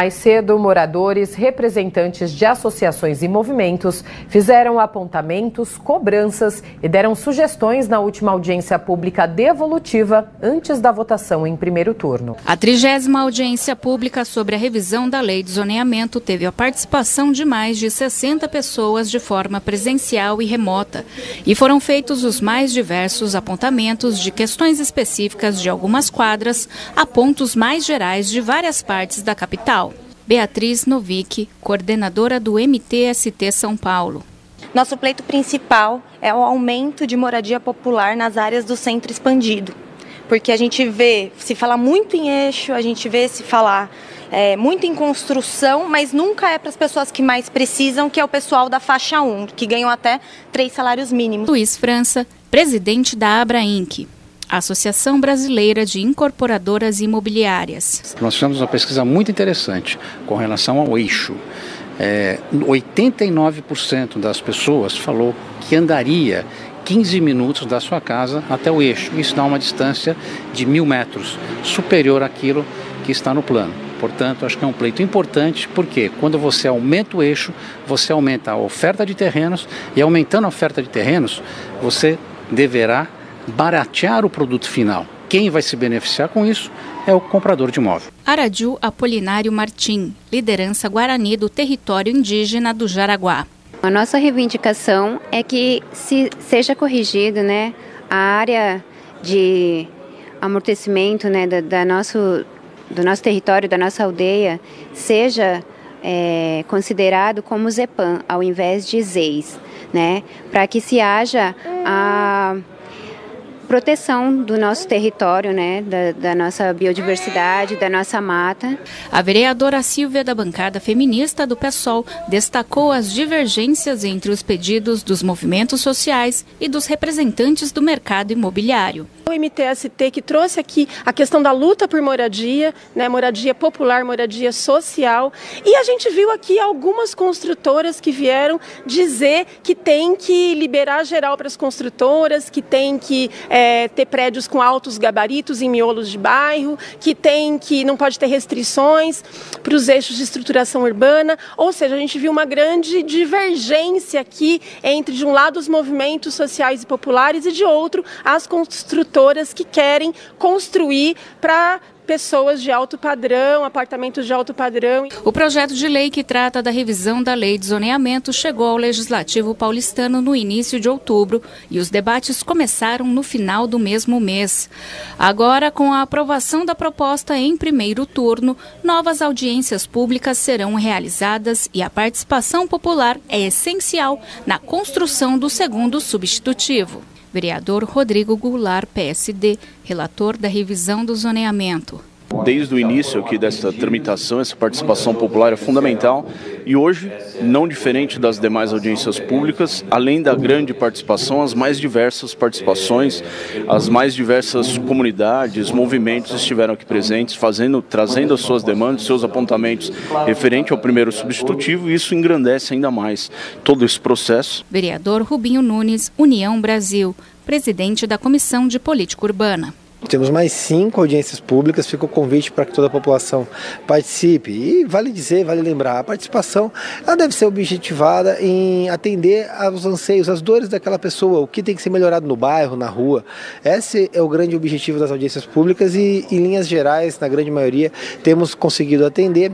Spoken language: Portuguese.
Mais cedo, moradores, representantes de associações e movimentos fizeram apontamentos, cobranças e deram sugestões na última audiência pública devolutiva antes da votação em primeiro turno. A trigésima audiência pública sobre a revisão da lei de zoneamento teve a participação de mais de 60 pessoas de forma presencial e remota e foram feitos os mais diversos apontamentos de questões específicas de algumas quadras a pontos mais gerais de várias partes da capital. Beatriz Novick, coordenadora do MTST São Paulo. Nosso pleito principal é o aumento de moradia popular nas áreas do centro expandido. Porque a gente vê se falar muito em eixo, a gente vê se falar é, muito em construção, mas nunca é para as pessoas que mais precisam, que é o pessoal da faixa 1, que ganham até três salários mínimos. Luiz França, presidente da Abra Inc. Associação Brasileira de Incorporadoras Imobiliárias. Nós fizemos uma pesquisa muito interessante com relação ao eixo. É, 89% das pessoas falou que andaria 15 minutos da sua casa até o eixo. Isso dá uma distância de mil metros, superior àquilo que está no plano. Portanto, acho que é um pleito importante, porque quando você aumenta o eixo, você aumenta a oferta de terrenos, e aumentando a oferta de terrenos, você deverá baratear o produto final. Quem vai se beneficiar com isso é o comprador de imóvel. Aradiu Apolinário Martim, liderança Guarani do território indígena do Jaraguá. A nossa reivindicação é que se seja corrigido né, a área de amortecimento né, da, da nosso, do nosso território, da nossa aldeia, seja é, considerado como ZEPAM, ao invés de ZEIS, né, para que se haja a proteção do nosso território, né, da, da, nossa biodiversidade, da nossa mata. A vereadora Silvia da bancada feminista do PSOL destacou as divergências entre os pedidos dos movimentos sociais e dos representantes do mercado imobiliário. O MTST que trouxe aqui a questão da luta por moradia, né, moradia popular, moradia social, e a gente viu aqui algumas construtoras que vieram dizer que tem que liberar geral para as construtoras, que tem que é, ter prédios com altos gabaritos em miolos de bairro, que tem que não pode ter restrições para os eixos de estruturação urbana, ou seja, a gente viu uma grande divergência aqui entre de um lado os movimentos sociais e populares e de outro as construtoras que querem construir para pessoas de alto padrão, apartamentos de alto padrão. O projeto de lei que trata da revisão da lei de zoneamento chegou ao Legislativo paulistano no início de outubro e os debates começaram no final do mesmo mês. Agora, com a aprovação da proposta em primeiro turno, novas audiências públicas serão realizadas e a participação popular é essencial na construção do segundo substitutivo. Vereador Rodrigo Goulart, PSD, relator da revisão do zoneamento. Desde o início aqui dessa tramitação, essa participação popular é fundamental e hoje, não diferente das demais audiências públicas, além da grande participação, as mais diversas participações, as mais diversas comunidades, movimentos estiveram aqui presentes, fazendo, trazendo as suas demandas, seus apontamentos referente ao primeiro substitutivo e isso engrandece ainda mais todo esse processo. Vereador Rubinho Nunes, União Brasil, presidente da Comissão de Política Urbana. Temos mais cinco audiências públicas, fica o convite para que toda a população participe. E vale dizer, vale lembrar, a participação ela deve ser objetivada em atender aos anseios, às dores daquela pessoa, o que tem que ser melhorado no bairro, na rua. Esse é o grande objetivo das audiências públicas e, em linhas gerais, na grande maioria, temos conseguido atender.